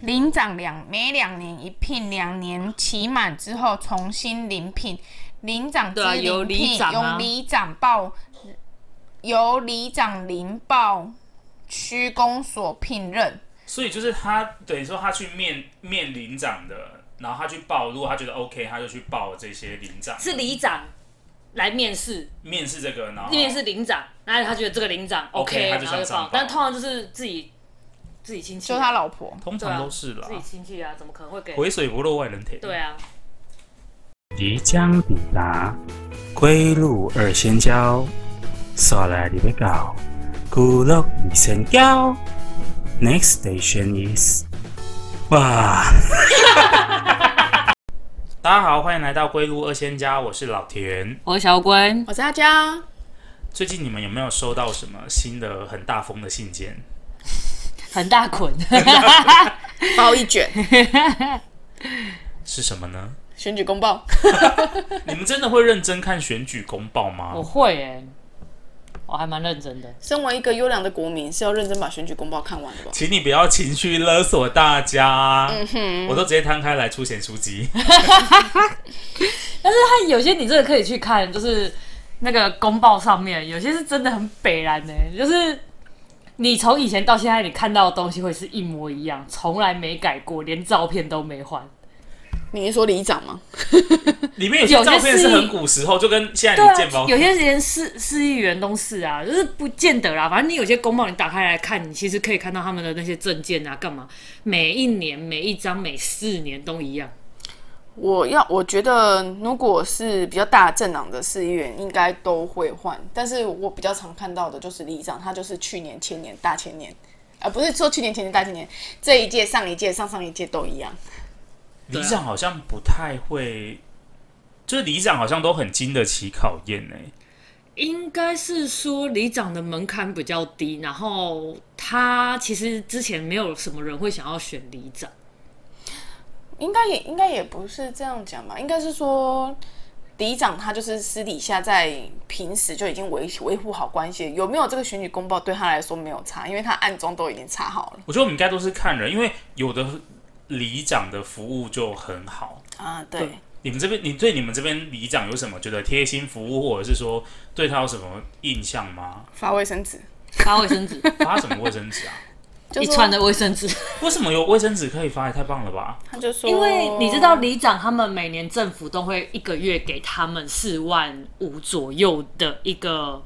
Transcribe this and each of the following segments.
里长两每两年一聘，两年期满之后重新遴聘。领长之遴聘由里长、啊、由里长报由里长遴报区公所聘任。所以就是他等于说他去面面领长的，然后他去报，如果他觉得 OK，他就去报这些领长。是里长来面试，面试这个，然后面试领长，然后他觉得这个领长 OK，, okay 他就想上报。但通常就是自己自己亲戚，就他老婆，通常都是啦，自己亲戚啊，怎么可能会给？肥水不落外人田。对啊。即将抵达龟路二仙交，刷来你要到龟鹿二仙交。Next station is，哇！大家好，欢迎来到龟路二仙家，我是老田，我是小龟，我是阿佳。最近你们有没有收到什么新的很大封的信件？很大捆，包一卷，是什么呢？选举公报。你们真的会认真看选举公报吗？我会诶、欸。我还蛮认真的。身为一个优良的国民，是要认真把选举公报看完的吧？请你不要情绪勒索大家。嗯哼，我都直接摊开来出钱出击。但是他有些你真的可以去看，就是那个公报上面有些是真的很北然的，就是你从以前到现在你看到的东西会是一模一样，从来没改过，连照片都没换。你是说里长吗？里面有些照片是很古时候，就跟现在你健保、啊，有些连市市议员都是啊，就是不见得啦。反正你有些公报，你打开来看，你其实可以看到他们的那些证件啊，干嘛？每一年、每一张、每四年都一样。我要我觉得，如果是比较大政党的市议员，应该都会换。但是我比较常看到的就是里长，他就是去年、前年、大前年，啊、呃、不是说去年、前年、大前年，这一届、上一届、上上一届都一样。里长好像不太会，就是里长好像都很经得起考验呢。应该是说里长的门槛比较低，然后他其实之前没有什么人会想要选里长。应该也应该也不是这样讲吧？应该是说里长他就是私底下在平时就已经维维护好关系，有没有这个选举公报对他来说没有差，因为他暗中都已经查好了。我觉得我们应该都是看人，因为有的。里长的服务就很好啊，对，对你们这边，你对你们这边里长有什么觉得贴心服务，或者是说对他有什么印象吗？发卫生纸，发卫生纸，发什么卫生纸啊？一串的卫生纸。为什么有卫生纸可以发？也太棒了吧！他就说，因为你知道里长他们每年政府都会一个月给他们四万五左右的一个。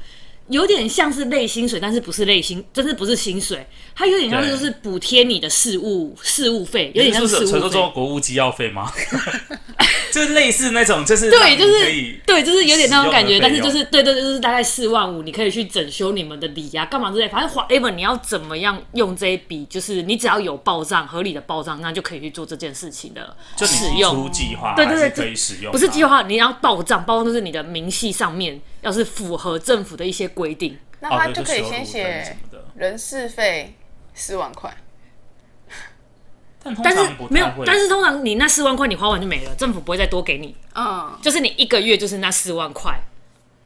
有点像是类薪水，但是不是类薪，真是不是薪水，它有点像是就是补贴你的事务事务费，有点像是事务费。传说中国务机要费吗？就是类似那种，就是对，就是对，就是有点那种感觉，但是就是对对，就是大概四万五，你可以去整修你们的里呀、啊，干嘛之类，反正 whatever 你要怎么样用这一笔，就是你只要有报账，合理的报账，那就可以去做这件事情的使用。出计划，对对对，可以使用，不是计划，你要报账，报账就是你的明细上面要是符合政府的一些规定，那他就可以先写人事费四万块。但是没有，但是通常你那四万块你花完就没了，政府不会再多给你。嗯，就是你一个月就是那四万块，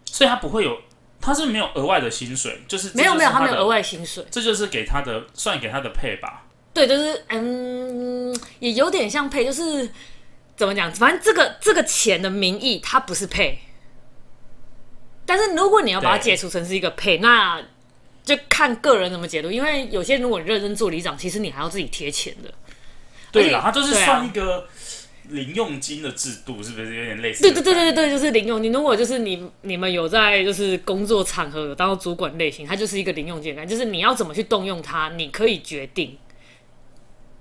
所以他不会有，他是没有额外的薪水，就是没有没有，他没有额外薪水，这就是给他的算给他的配吧。对，就是嗯，也有点像配，就是怎么讲，反正这个这个钱的名义它不是配，但是如果你要把它解除成是一个配，那就看个人怎么解读，因为有些人如果你认真做里长，其实你还要自己贴钱的。对啦，它就是算一个零用金的制度，是不是有点类似？对对对对对，就是零用金。如果就是你你们有在就是工作场合有当到主管类型，它就是一个零用金，就是你要怎么去动用它，你可以决定，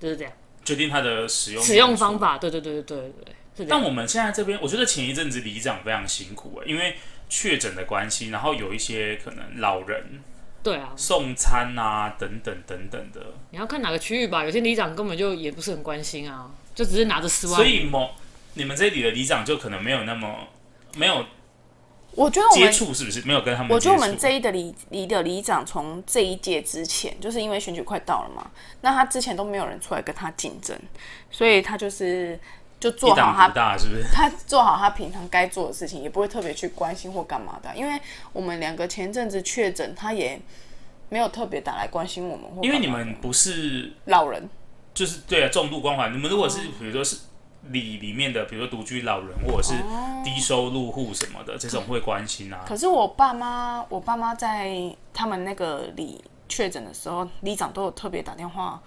就是这样。决定它的使用使用方法，对对对对对对，但我们现在这边，我觉得前一阵子里长非常辛苦，因为确诊的关系，然后有一些可能老人。对啊，送餐啊，等等等等的。你要看哪个区域吧，有些里长根本就也不是很关心啊，就只是拿着十万。所以某你们这里的里长就可能没有那么没有，我觉得我接触是不是没有跟他们？我觉得我们这一的里里的里长从这一届之前，就是因为选举快到了嘛，那他之前都没有人出来跟他竞争，所以他就是。就做好他，大是不是？他做好他平常该做的事情，也不会特别去关心或干嘛的。因为我们两个前阵子确诊，他也没有特别打来关心我们。因为你们不是老人，就是对啊，重度关怀。你们如果是比如说是里里面的，比如说独居老人或者是低收入户什么的，这种会关心啊。可是我爸妈，我爸妈在他们那个里确诊的时候，里长都有特别打电话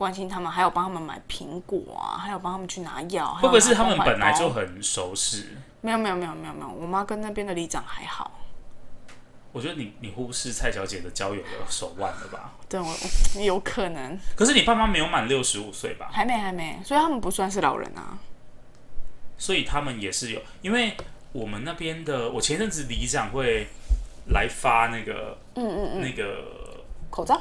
关心他们，还有帮他们买苹果啊，还有帮他们去拿药。会不会是他们本来就很熟识？没有没有没有没有没有，我妈跟那边的里长还好。我觉得你你忽视蔡小姐的交友的手腕了吧？对，我有可能。可是你爸妈没有满六十五岁吧？还没还没，所以他们不算是老人啊。所以他们也是有，因为我们那边的，我前阵子里长会来发那个，嗯嗯嗯，那个口罩，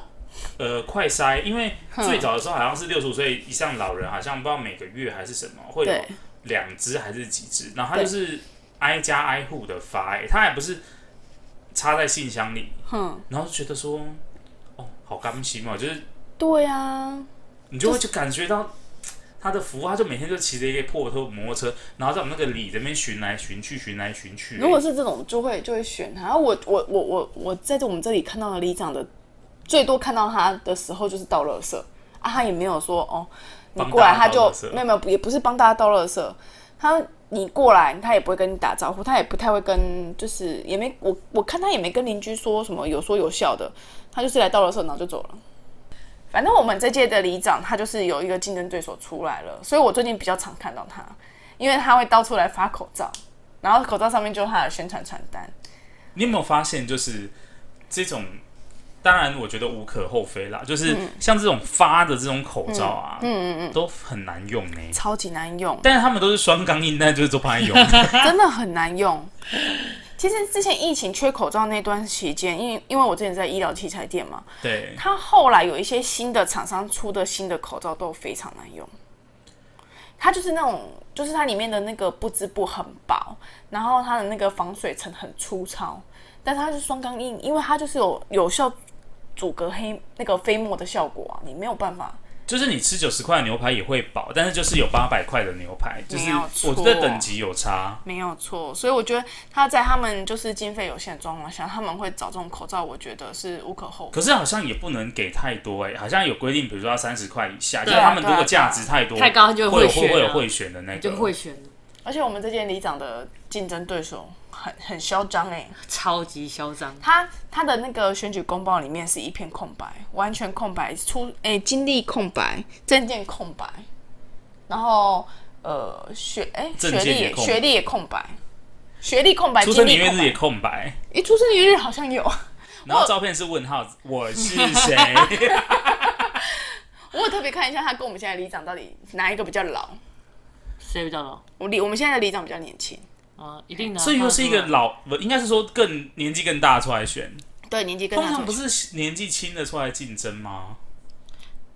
呃，快筛，因为最早的时候好像是六十五岁以上老人，好像不知道每个月还是什么会有两只还是几只，然后他就是挨家挨户的发，哎，他还不是。插在信箱里，哼，然后就觉得说，哦，好甘心嘛，就是，对啊，你就会就感觉到他的服务，他就每天就骑着一个破拖摩托车，然后在我们那个里这边巡来巡去，巡来巡去。如果是这种，就会就会选他。然后我我我我我在这我们这里看到的里长的，最多看到他的时候就是倒垃圾啊，他也没有说哦，你过来他就没有没有，也不是帮大家倒垃圾，他。你过来，他也不会跟你打招呼，他也不太会跟，就是也没我我看他也没跟邻居说什么有说有笑的，他就是来倒垃圾然后就走了。反正我们这届的里长他就是有一个竞争对手出来了，所以我最近比较常看到他，因为他会到处来发口罩，然后口罩上面就是他的宣传传单。你有没有发现，就是这种？当然，我觉得无可厚非啦。就是像这种发的这种口罩啊，嗯嗯嗯，都很难用呢，超级难用。但是他们都是双钢印，但就是都不爱用，真的很难用。其实之前疫情缺口罩那段期间，因为因为我之前在医疗器材店嘛，对，他后来有一些新的厂商出的新的口罩都非常难用。它就是那种，就是它里面的那个布织布很薄，然后它的那个防水层很粗糙，但是它是双钢印，因为它就是有有效。阻隔黑那个飞沫的效果啊，你没有办法。就是你吃九十块的牛排也会饱，但是就是有八百块的牛排，就是我觉得等级有差。没有错，所以我觉得他在他们就是经费有限的状况下，他们会找这种口罩，我觉得是无可厚非。可是好像也不能给太多哎、欸，好像有规定，比如说要三十块以下，就是他们如果价值太多太高，就会会会有会选的那个，就会选。而且我们这届里长的竞争对手。很很嚣张哎，超级嚣张。他他的那个选举公报里面是一片空白，完全空白，出哎、欸、经历空白，证件空白，然后呃学哎、欸、学历也学历也空白，学历空白，出生年月日也空白。哎、欸，出生年月日好像有，然后照片是问号，我，我是谁？我有特别看一下，他跟我们现在里长到底哪一个比较老？谁比较老？我里我们现在的里长比较年轻。啊，一定的。所以又是一个老，不应该是说更年纪更大出来选。对，年纪更大。通常不是年纪轻的出来竞争吗？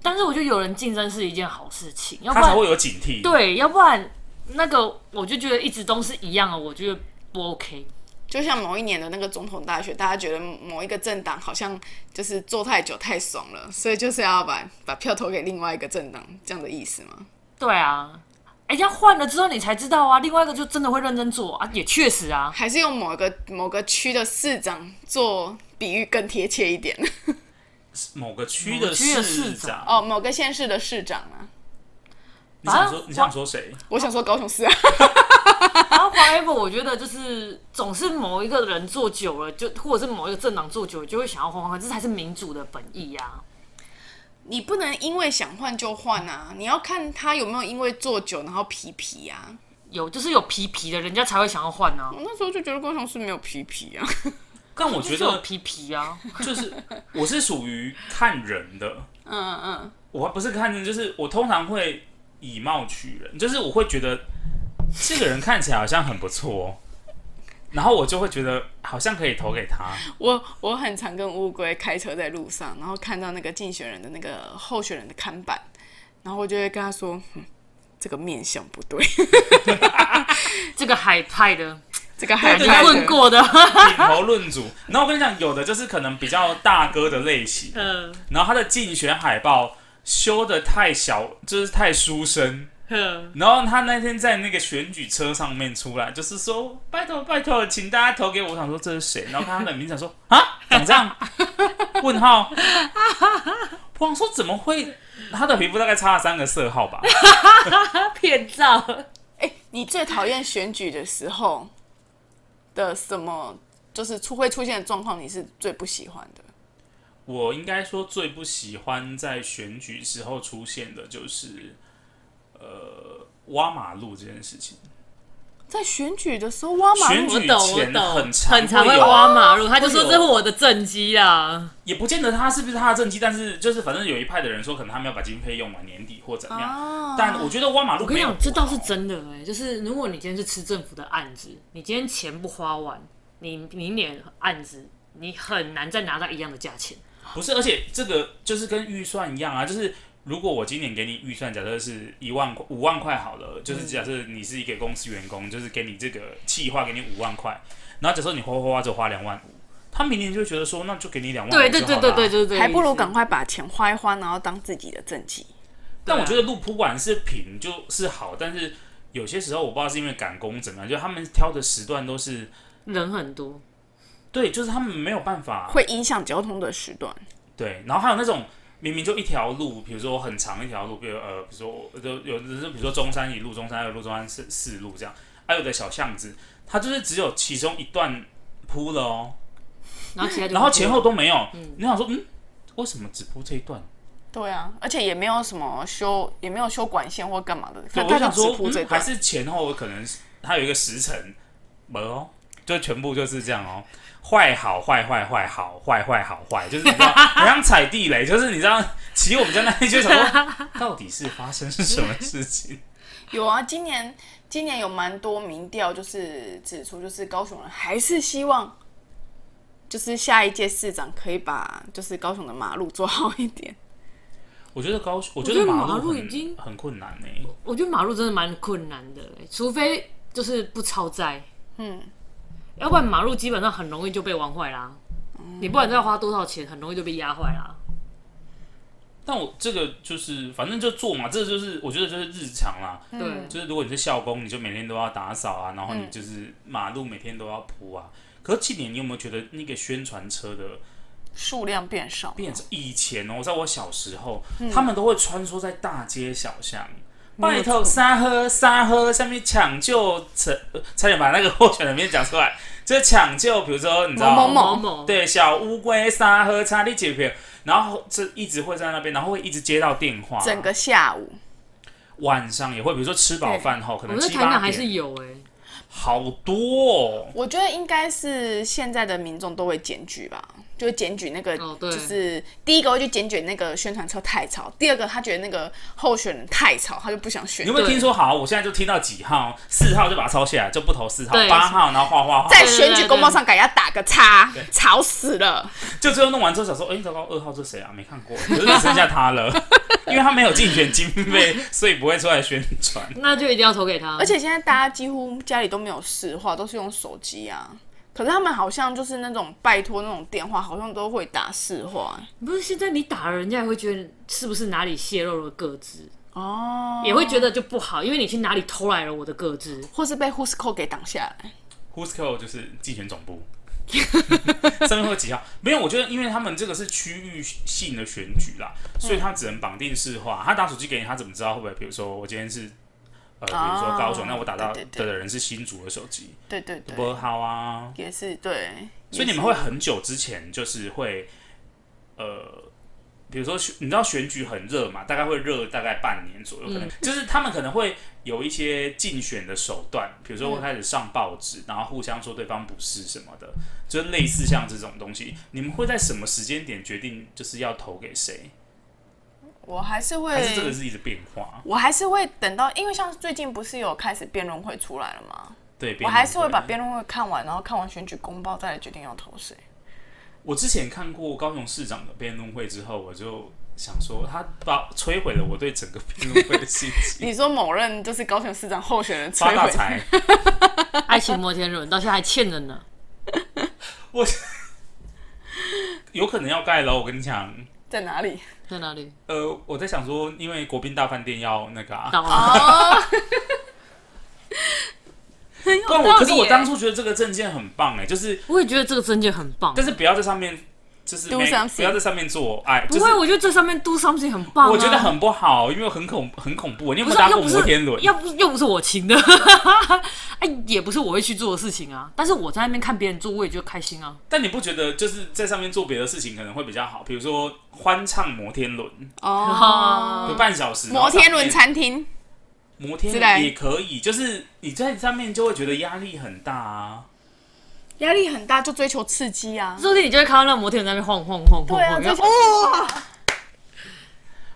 但是我觉得有人竞争是一件好事情，要不然他才会有警惕。对，要不然那个我就觉得一直都是一样的，我觉得不 OK。就像某一年的那个总统大选，大家觉得某一个政党好像就是做太久太爽了，所以就是要把把票投给另外一个政党，这样的意思吗？对啊。人家换了之后，你才知道啊。另外一个就真的会认真做啊，也确实啊。还是用某个某个区的市长做比喻更贴切一点。某个区的市长哦，某个县市的市长啊。你想说你想说谁？我想说高雄市啊。然后 forever 我觉得就是总是某一个人做久了，就或者是某一个政党做久了，就会想要换换，这才是民主的本意呀、啊。你不能因为想换就换啊！你要看他有没有因为做久然后皮皮啊。有，就是有皮皮的，人家才会想要换啊。我那时候就觉得高雄市没有皮皮啊。但我觉得 皮皮啊，就是我是属于看人的。嗯嗯。我还不是看人，就是我通常会以貌取人，就是我会觉得这个人看起来好像很不错。然后我就会觉得好像可以投给他。我我很常跟乌龟开车在路上，然后看到那个竞选人的那个候选人的看板，然后我就会跟他说：“嗯、这个面相不对，这个海派的，这个海派问过的，品头论足。”然后我跟你讲，有的就是可能比较大哥的类型，嗯，然后他的竞选海报修的太小，就是太书生。然后他那天在那个选举车上面出来，就是说拜托拜托，请大家投给我。我想说这是谁？然后看他的名字，想说啊，长这样？问号？我想说怎么会他的皮肤大概差了三个色号吧。骗照。哎、欸，你最讨厌选举的时候的什么？就是出会出现的状况，你是最不喜欢的？我应该说最不喜欢在选举时候出现的就是，呃，挖马路这件事情。在选举的时候挖马路，选举前很常很常会挖马路，他就说这是我的政绩啊。也不见得他是不是他的政绩，但是就是反正有一派的人说，可能他们要把经费用完，年底或怎么样。啊、但我觉得挖马路，我跟你讲，这倒是真的哎、欸。就是如果你今天是吃政府的案子，你今天钱不花完，你明年案子你很难再拿到一样的价钱。不是，而且这个就是跟预算一样啊，就是。如果我今年给你预算，假设是一万块、五万块好了，就是假设你是一个公司员工，就是给你这个计划，给你五万块，然后假设你花花花就花两万五，他明年就觉得说，那就给你两万五，对对对对对对对，还不如赶快把钱花一花，然后当自己的政绩。但我觉得路铺管是平就是好，但是有些时候我不知道是因为赶工怎么样，就他们挑的时段都是人很多，对，就是他们没有办法，会影响交通的时段。对，然后还有那种。明明就一条路，比如说很长一条路，比如呃，比如说就有的是，比如说中山一路、中山二路、中山四四路这样，还有的小巷子，它就是只有其中一段铺了哦，然后然后前后都没有，嗯、你想说嗯，为什么只铺这一段？对啊，而且也没有什么修，也没有修管线或干嘛的，对我想说、嗯、还是前后可能它有一个时辰，没哦，就全部就是这样哦。坏好坏坏坏好坏坏好坏，就是你知道，好像踩地雷，就是你知道，骑我们家那一些什么，到底是发生什么事情？有啊，今年今年有蛮多民调，就是指出，就是高雄人还是希望，就是下一届市长可以把就是高雄的马路做好一点。我觉得高雄，我觉得马路已经很困难呢。我觉得马路真的蛮困难的，除非就是不超载，嗯。要不然马路基本上很容易就被玩坏啦，嗯、你不管再花多少钱，很容易就被压坏啦。但我这个就是反正就做嘛，这个、就是我觉得就是日常啦。对、嗯，就是如果你是校工，你就每天都要打扫啊，然后你就是马路每天都要铺啊。嗯、可是今年你有没有觉得那个宣传车的数量变少？变少。以前哦，在我小时候，嗯、他们都会穿梭在大街小巷。拜托，沙喝沙喝，下面抢救，差差点把那个候选人名讲出来，就是抢救，比如说你知道某某某，对，小乌龟沙喝差你几票，然后这一直会在那边，然后会一直接到电话，整个下午，晚上也会，比如说吃饱饭后，可能七八点，还是有哎、欸，好多、哦，我觉得应该是现在的民众都会检举吧。就会检举那个，就是第一个会去检举那个宣传车太吵，第二个他觉得那个候选人太吵，他就不想选。你有没有听说？好，我现在就听到几号，四号就把它抄下来，就不投四号，八号然后画画画，在选举公报上给人家打个叉，吵死了。就最后弄完之后想说，哎，糟糕，二号是谁啊？没看过，只剩下他了，因为他没有竞选经费，所以不会出来宣传。那就一定要投给他。而且现在大家几乎家里都没有市话，都是用手机啊。可是他们好像就是那种拜托那种电话，好像都会打市话。不是现在你打了，人家也会觉得是不是哪里泄露了个资哦，也会觉得就不好，因为你去哪里偷来了我的个资，或是被 Whoscall 给挡下来。Whoscall 就是竞选总部，上面会几号？没有，我觉得因为他们这个是区域性的选举啦，所以他只能绑定市话。他打手机给你，他怎么知道会不会？比如说我今天是。呃，比如说高雄，那我打到的人是新竹的手机，对对对，不好啊，也是对，所以你们会很久之前就是会，呃，比如说你知道选举很热嘛，大概会热大概半年左右，可能就是他们可能会有一些竞选的手段，比如说会开始上报纸，然后互相说对方不是什么的，就是类似像这种东西，你们会在什么时间点决定就是要投给谁？我还是会，还是这个是一直变化。我还是会等到，因为像最近不是有开始辩论会出来了吗？对，我还是会把辩论会看完，然后看完选举公报，再来决定要投谁。我之前看过高雄市长的辩论会之后，我就想说，他把摧毁了我对整个辩论会的信心。你说某任就是高雄市长候选人摧毁，发大财，爱情摩天轮到现在还欠着呢。我有可能要盖楼，我跟你讲。在哪里？在哪里？呃，我在想说，因为国宾大饭店要那个啊。哦。但我可是我当初觉得这个证件很棒哎，就是我也觉得这个证件很棒，但是不要在上面，就就是 Do something 不要在上面做爱，不会，就是我觉得这上面 do something 很棒、啊。我觉得很不好，因为很恐很恐怖。你有不是没有搭过又不是摩天轮？要不又不是我请的，哎，也不是我会去做的事情啊。但是我在那边看别人做，我也觉得开心啊。但你不觉得就是在上面做别的事情可能会比较好？比如说欢唱摩天轮，哦，有半小时。摩天轮餐厅，摩天轮也可以，就是你在上面就会觉得压力很大啊。压力很大，就追求刺激啊。说不定你就会看到那个摩天轮在那边晃晃晃晃对啊，晃，追求哇，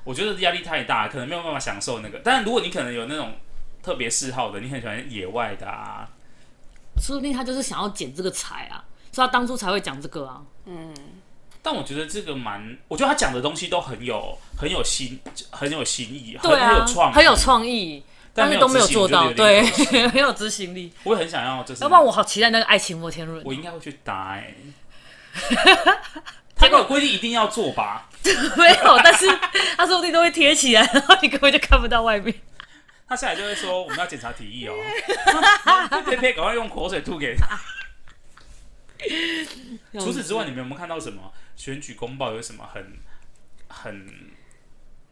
我觉得压力太大，可能没有办法享受那个。但如果你可能有那种特别嗜好的，你很喜欢野外的啊，说不定他就是想要捡这个财啊，所以他当初才会讲这个啊。嗯但我觉得这个蛮，我觉得他讲的东西都很有很有新很有新意，对啊，很有创，很有创意，但是都没有做到，对，很 有执行力。我也很想要，就是要不然我好期待那个爱情摩天轮。我应该会去搭哎、他有规定一定要做吧？没有，但是他说不定都会贴起来，然后你根本就看不到外面。他下来就会说我们要检查体液哦，佩佩赶快用口水吐给他。除此之外，你们有没有看到什么选举公报？有什么很很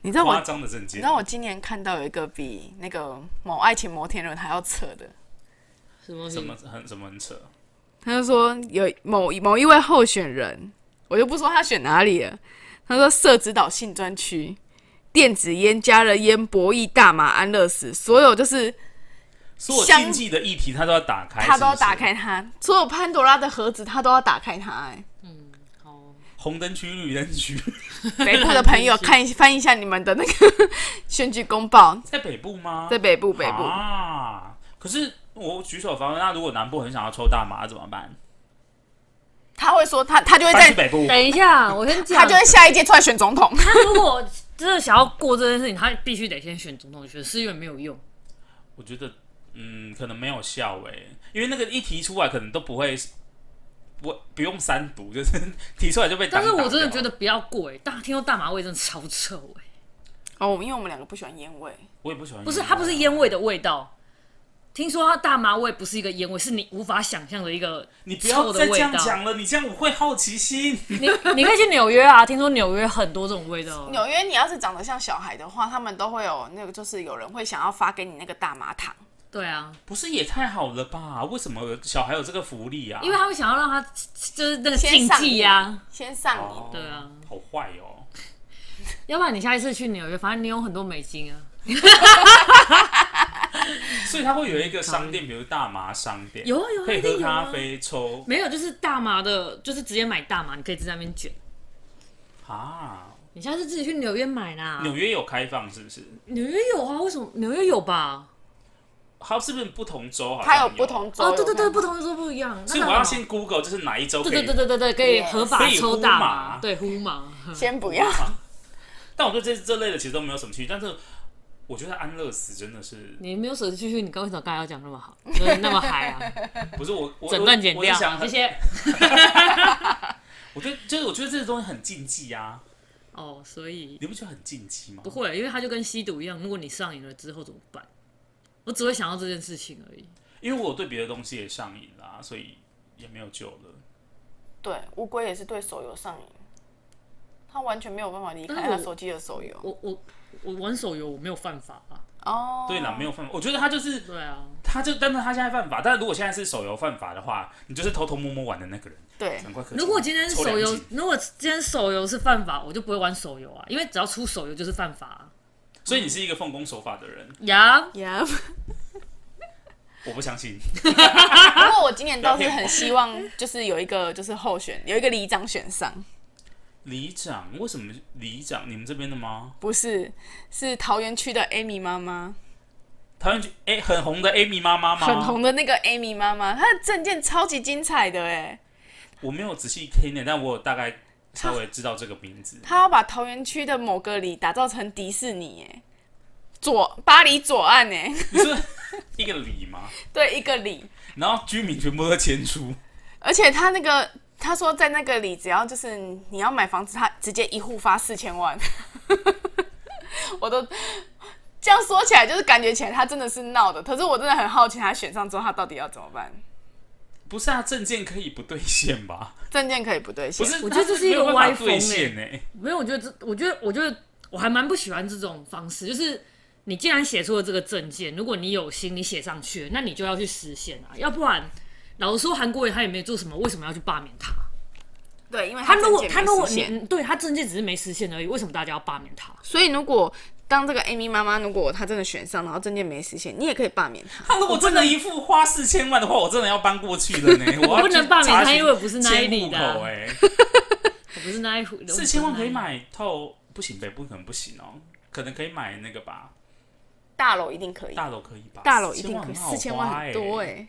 你知道我夸张的证件？你知道我今年看到有一个比那个某爱情摩天轮还要扯的，什么什么很什么很扯？他就说有某某一位候选人，我就不说他选哪里了。他说设指导性专区电子烟加热烟博弈大麻安乐死，所有就是所有禁忌的议题他都要打开，他都要打开它，所有潘多拉的盒子他都要打开它、哎，好，红灯区、绿灯区，北部的朋友 看一翻一下你们的那个 选举公报，在北部吗？在北部北部。啊！可是我举手方，那如果南部很想要抽大麻怎么办？他会说他他就会在搬去北部，等一下，我先讲，他就会下一届出来选总统。他如果真的想要过这件事情，他必须得先选总统，选是因为没有用。我觉得嗯，可能没有效诶、因为那个一提出来，可能都不会，不不用三读，就是 提出来就被当。但是我真的觉得不要过哎，大听说大麻味真的超臭哎，哦，因为我们两个不喜欢烟味。我也不喜欢。不是它不是烟味的味道。听说它大麻味不是一个烟味，是你无法想象的一个你不要再这臭的味道。样讲了，你这样我会好奇心。你你可以去纽约啊，听说纽约很多这种味道。纽约，你要是长得像小孩的话，他们都会有那个，就是有人会想要发给你那个大麻糖。对啊，不是也太好了吧？为什么小孩有这个福利啊？因为他们想要让他就是那个先禁上瘾忌呀。先上瘾。哦对啊，好坏哦。要不然你下一次去纽约，反正你有很多美金啊。所以他会有一个商店，比如大麻商店，有啊有啊可以喝一定有啊咖啡、抽没有，就是大麻的，就是直接买大麻，你可以在那边卷。啊。你下次自己去纽约买啦。纽约有开放是不是？纽约有啊？为什么纽约有吧？它是不是不同州好像它有不同州哦，对对对，不同的州不一样。所以我要先 Google，就是哪一州可以。对对对对对对，可以合法抽大麻对呼麻。先不要。但我对这这类的其实都没有什么兴趣，但是我觉得安乐死真的是你没有舍得去去，你刚为什么刚才要讲那么好，就是那么嗨啊？不是我我整段剪掉，我 是想谢谢。我觉得就是我觉得这个东西很禁忌啊，哦，所以你不觉得很禁忌吗？不会，因为它就跟吸毒一样，如果你上瘾了之后怎么办？我只会想到这件事情而已。因为我对别的东西也上瘾啦，所以也没有救了。对，乌龟也是对手游上瘾，他完全没有办法离开他手机的手游。我我我玩手游我没有犯法啊。哦，对啦，没有犯法，我觉得他就是对啊，他就，但是他现在犯法，但是如果现在是手游犯法的话，你就是偷偷摸摸玩的那个人，对，难怪如果今天手游如果今天手游是犯法，我就不会玩手游啊，因为只要出手游就是犯法、啊。所以你是一个奉公守法的人，呀，呀。我不相信。不过我今年倒是很希望，就是有一个就是候选，有一个里长选上，里长为什么里长？你们这边的吗？不是，是桃园区的 Amy 妈妈，桃园区哎，很红的 Amy 妈妈吗？很红的那个 Amy 妈妈，她的证件超级精彩的哎，我没有仔细听呢，但我有大概稍微知道这个名字。他要把桃园区的某个里打造成迪士尼哎，左巴黎左岸哎，你说一个里吗？对，一个里，然后居民全部都迁出，而且他那个他说在那个里，只要就是你要买房子，他直接一户发四千万，我都这样说起来，就是感觉起来他真的是闹的。可是我真的很好奇，他选上之后他到底要怎么办？不是啊，证件可以不兑现吧？证件可以不兑现？不是，我觉得这是一个歪风哎、欸。没有，我觉得这，我觉得，我觉得我还蛮不喜欢这种方式。就是你既然写出了这个证件，如果你有心，你写上去，那你就要去实现啊，要不然，老实说，韩国人他也没做什么，为什么要去罢免他？对，因为他，他如果他如果你对他证件只是没实现而已，为什么大家要罢免他？所以如果。当这个 Amy 妈妈，如果她真的选上，然后证件没实现，你也可以罢免她。她如果真的一副花四千万的话，我真的要搬过去了呢。我，不能罢免她，因为我不是那一里的。哎，我不是那一户。四千万可以买透？不行，北部可能不行哦，可能可以买那个吧。大楼一定可以，大楼可以吧？大楼一定可以，四千万很多哎。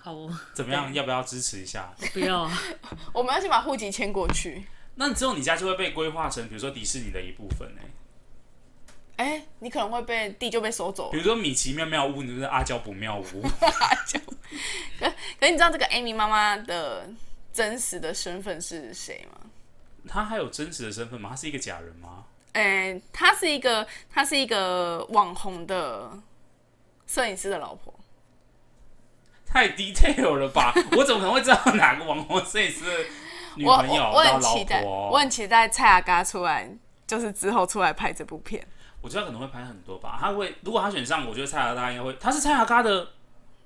好哦，怎么样？要不要支持一下？不要，我们要先把户籍迁过去。那之后你家就会被规划成，比如说迪士尼的一部分呢。哎、欸，你可能会被地就被收走。比如说米奇妙妙屋，你就是阿娇不妙屋。阿娇。可可你知道这个 Amy 妈妈的真实的身份是谁吗？她还有真实的身份吗？她是一个假人吗？哎、欸，她是一个，她是一个网红的摄影师的老婆。太 detail 了吧？我怎么可能会知道哪个网红摄影师的女朋友？我我，我很期待，我很期待蔡阿嘎出来，就是之后出来拍这部片。我觉得他可能会拍很多吧，他会如果他选上，我觉得蔡雅嘎应该会。他是蔡雅嘎的，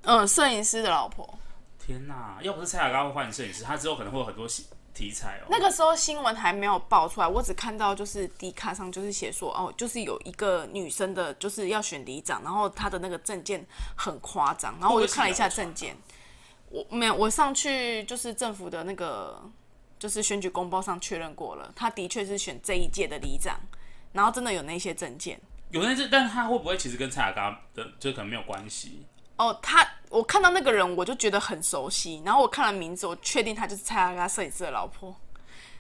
嗯，摄影师的老婆。天哪，要不是蔡雅嘎会换摄影师，他之后可能会有很多题材哦。那个时候新闻还没有爆出来，我只看到就是 D 卡上就是写说哦，就是有一个女生的，就是要选里长，然后她的那个证件很夸张，然后我就看了一下证件，我没有，我上去就是政府的那个就是选举公报上确认过了，她的确是选这一届的里长。然后真的有那些证件，有那些，但是他会不会其实跟蔡雅刚的就可能没有关系？哦，他我看到那个人我就觉得很熟悉，然后我看了名字，我确定他就是蔡雅刚摄影师的老婆。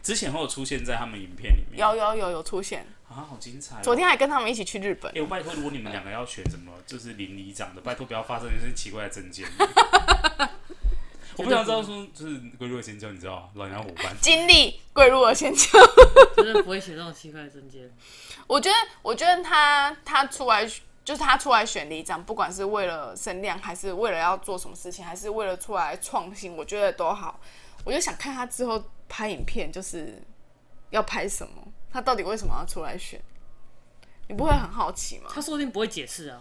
之前会有出现在他们影片里面，有有有有出现啊，好精彩、哦！昨天还跟他们一起去日本。哎，我拜托，如果你们两个要选什么，就是邻里长的，拜托不要发生一些奇怪的证件。我不想知道说，就是龟鹿的仙娇，你知道？老娘伙伴，经历龟鹿的仙娇，真 的不会写这种奇怪的证件。我觉得，我觉得他他出来就是他出来选里长，不管是为了声量，还是为了要做什么事情，还是为了出来创新，我觉得都好。我就想看他之后拍影片，就是要拍什么？他到底为什么要出来选？你不会很好奇吗？他说不定不会解释啊。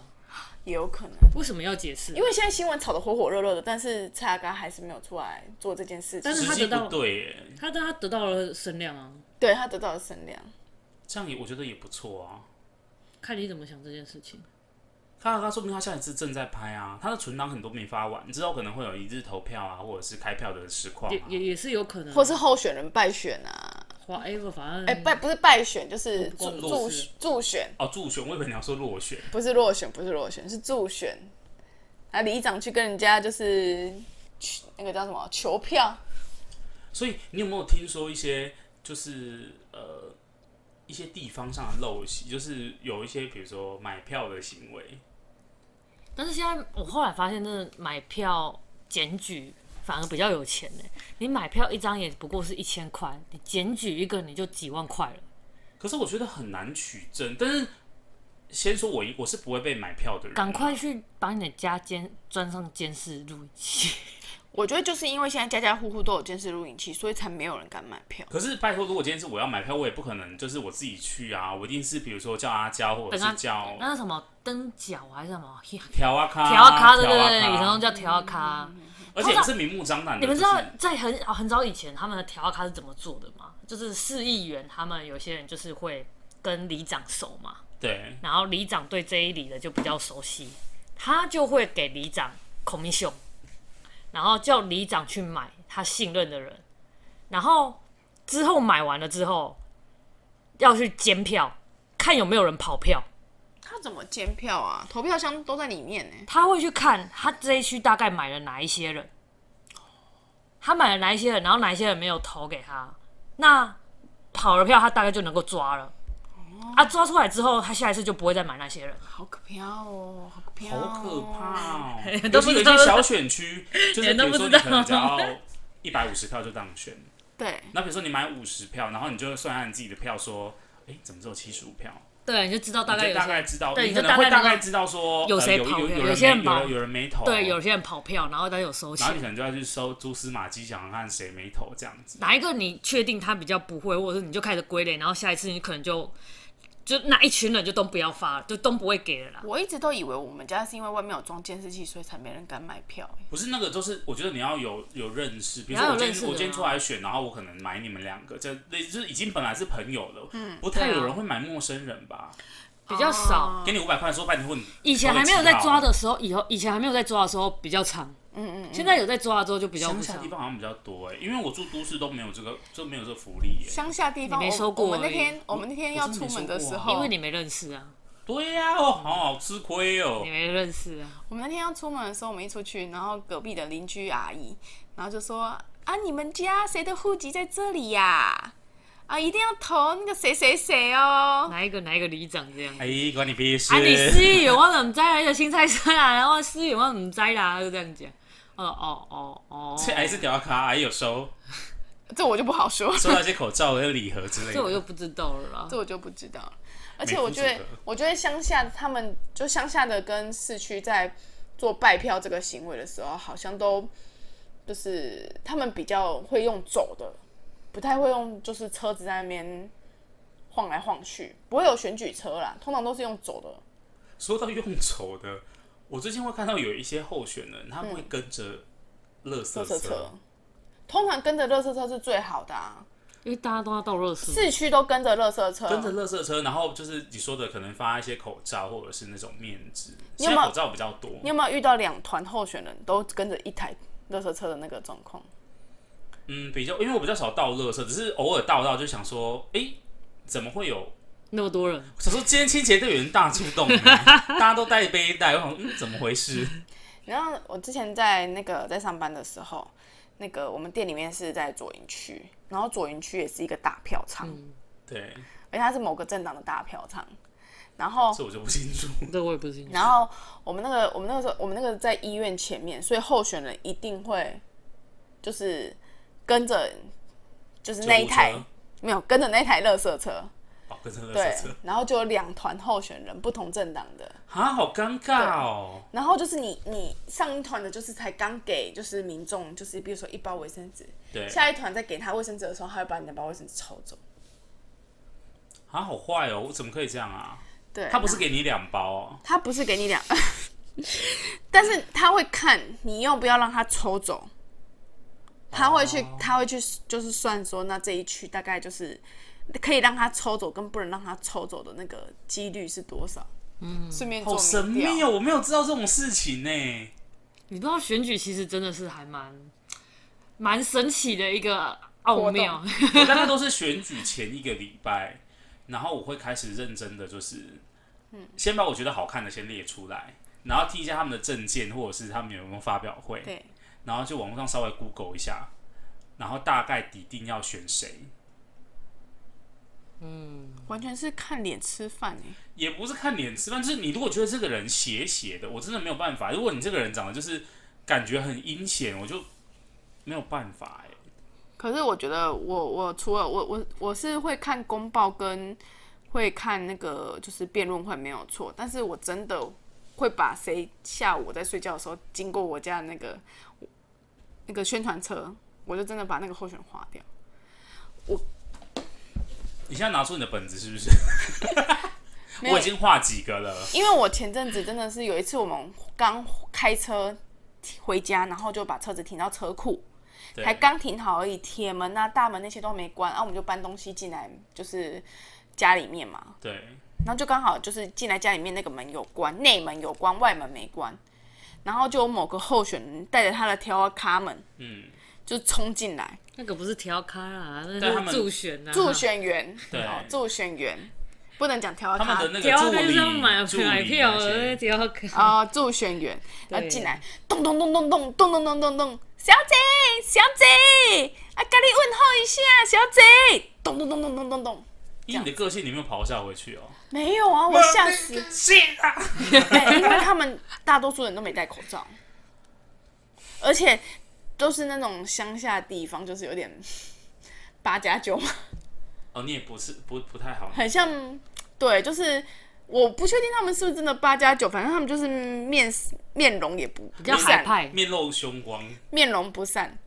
也有可能，为什么要解释？因为现在新闻炒得火火热热的，但是蔡阿嘎还是没有出来做这件事情。但是他得到对，他他得到了声量啊，对他得到了声量，这样也我觉得也不错啊。看你怎么想这件事情。蔡阿嘎说明他下一次正在拍啊，他的存档很多没发完，之后可能会有一日投票啊，或者是开票的实况，也也也是有可能，或是候选人败选啊。反正哎败不是败选就是助助助选哦助选，我以为你要说落选，不是落选不是落选是助选，啊里长去跟人家就是那个叫什么求票，所以你有没有听说一些就是呃一些地方上的陋习，就是有一些比如说买票的行为，但是现在我后来发现，真的买票检举。反而比较有钱呢。你买票一张也不过是一千块，你检举一个你就几万块了。可是我觉得很难取证。但是先说我一我是不会被买票的人，赶快去把你的家监装上监视录影器。我觉得就是因为现在家家户户都有监视录影器，所以才没有人敢买票。可是拜托，如果今天是我要买票，我也不可能就是我自己去啊，我一定是比如说叫阿娇，或者是叫那什么灯脚还是什么调啊卡调啊卡，对对对，以前都叫调啊卡。而且是明目张胆的。你们知道在很很早以前，他们的调卡是怎么做的吗？就是市议员他们有些人就是会跟里长熟嘛，对。然后里长对这一里的就比较熟悉，他就会给里长 commission，然后叫里长去买他信任的人，然后之后买完了之后要去监票，看有没有人跑票。他怎么监票啊？投票箱都在里面呢。他会去看他这一区大概买了哪一些人，他买了哪一些人，然后哪一些人没有投给他，那跑了票他大概就能够抓了。哦、啊，抓出来之后，他下一次就不会再买那些人。好可怕哦，好可怕、哦，好可怕哦！都是有一些小选区，就是 比如说你可能只要一百五十票就当选。对。那比如说你买五十票，然后你就算按你自己的票，说，哎，怎么只有七十五票？对，你就知道大概有大概知道，对，你就大概大概知道说有谁跑票，有些人跑有人没投，对，有些人跑票，然后他有收钱，然后你可能就要去收蛛丝马迹，想看谁没投这样子。哪一个你确定他比较不会，或者是你就开始归类，然后下一次你可能就。就那一群人就都不要发了，就都不会给了啦。我一直都以为我们家是因为外面有装监视器，所以才没人敢买票。不是那个，就是我觉得你要有有认识，比如说我今天我今天出来选，然后我可能买你们两个，就就是已经本来是朋友了，嗯，不太有人会买陌生人吧？比较少。给你五百块，说拜托你。以前还没有在抓的时候，以后以前还没有在抓的时候比较长。嗯嗯，现在有在抓之后就比较乡下地方好像比较多哎，因为我住都市都没有这个，就没有这个福利耶。乡下地方没收过。我们那天我们那天要出门的时候，因为你没认识啊。对呀，哦，好好吃亏哦。你没认识啊。我们那天要出门的时候，我们一出去，然后隔壁的邻居阿姨，然后就说啊，你们家谁的户籍在这里呀？啊，一定要投那个谁谁谁哦。哪一个哪一个里长这样？哎，关你屁事。啊，你思雨我怎么摘来的青菜色啊？然后思雨我怎么摘啦？就这样讲。哦哦哦哦，这还是屌卡，还有收，这我就不好说。收到一些口罩跟礼盒之类的，这我就不知道了啦。这我就不知道。而且我觉得，我觉得乡下他们就乡下的跟市区在做拜票这个行为的时候，好像都就是他们比较会用走的，不太会用就是车子在那边晃来晃去，不会有选举车啦，通常都是用走的。说到用走的。我最近会看到有一些候选人，他们会跟着垃圾车，车。通常跟着垃圾车是最好的啊，因为大家都要倒垃圾。市区都跟着垃圾车，跟着垃圾车，然后就是你说的，可能发一些口罩或者是那种面纸。现在口罩比较多。你有没有遇到两团候选人都跟着一台垃圾车的那个状况？嗯，比较，因为我比较少倒垃圾，只是偶尔倒到就想说，哎、欸，怎么会有？那么多人，我说今天清洁队有人大出动，大家都带背带，我想嗯，怎么回事？然后我之前在那个在上班的时候，那个我们店里面是在左营区，然后左营区也是一个大票仓，嗯，对，而且它是某个政党的大票仓，然后这我就不清楚，这我也不清楚。然后我们那个我们那个时候我们那个在医院前面，所以候选人一定会就是跟着就是那一台没有跟着那台垃圾车。对，然后就有两团候选人，不同政党的啊，好尴尬哦。然后就是你，你上一团的，就是才刚给，就是民众，就是比如说一包卫生纸，对，下一团再给他卫生纸的时候，他会把你的包卫生纸抽走。啊，好坏哦，我怎么可以这样啊？对，他不是给你两包哦，他不是给你两，但是他会看你要不要让他抽走，他会去，他会去，就是算说，那这一区大概就是。可以让他抽走，跟不能让他抽走的那个几率是多少？嗯，顺便做。好神秘哦，我没有知道这种事情呢。你不知道选举其实真的是还蛮蛮神奇的一个奥妙。我大概都是选举前一个礼拜，然后我会开始认真的，就是嗯，先把我觉得好看的先列出来，然后听一下他们的证件，或者是他们有没有发表会，对，然后就网络上稍微 Google 一下，然后大概底定要选谁。嗯，完全是看脸吃饭哎，也不是看脸吃饭，就是你如果觉得这个人邪邪的，我真的没有办法。如果你这个人长得就是感觉很阴险，我就没有办法哎。可是我觉得我我除了我我我是会看公报跟会看那个就是辩论会没有错，但是我真的会把谁下午我在睡觉的时候经过我家的那个那个宣传车，我就真的把那个候选人划掉。我。你现在拿出你的本子是不是？我已经画几个了。因为我前阵子真的是有一次，我们刚开车回家，然后就把车子停到车库，才刚停好而已，铁门啊、大门那些都没关，然后我们就搬东西进来，就是家里面嘛。对。然后就刚好就是进来家里面那个门有关，内门有关，外门没关，然后就有某个候选人带着他的条卡门，嗯，就冲进来。那个不是调卡啦，那是助选啊，助选员，对，助选员。不能讲调卡，他们的那个助理，助理买票的调卡啊，助选员，然后进来，咚咚咚咚咚咚咚咚咚咚，小姐，小姐，啊，跟你问候一下，小姐，咚咚咚咚咚咚咚，以你的个性，你没有咆哮回去哦？没有啊，我吓死，因为他们大多数人都没戴口罩，而且。都是那种乡下地方，就是有点八加九嘛。哦，你也不是不不太好，很像对，就是我不确定他们是不是真的八加九，反正他们就是面面容也不比较海派，面露凶光，面容不善。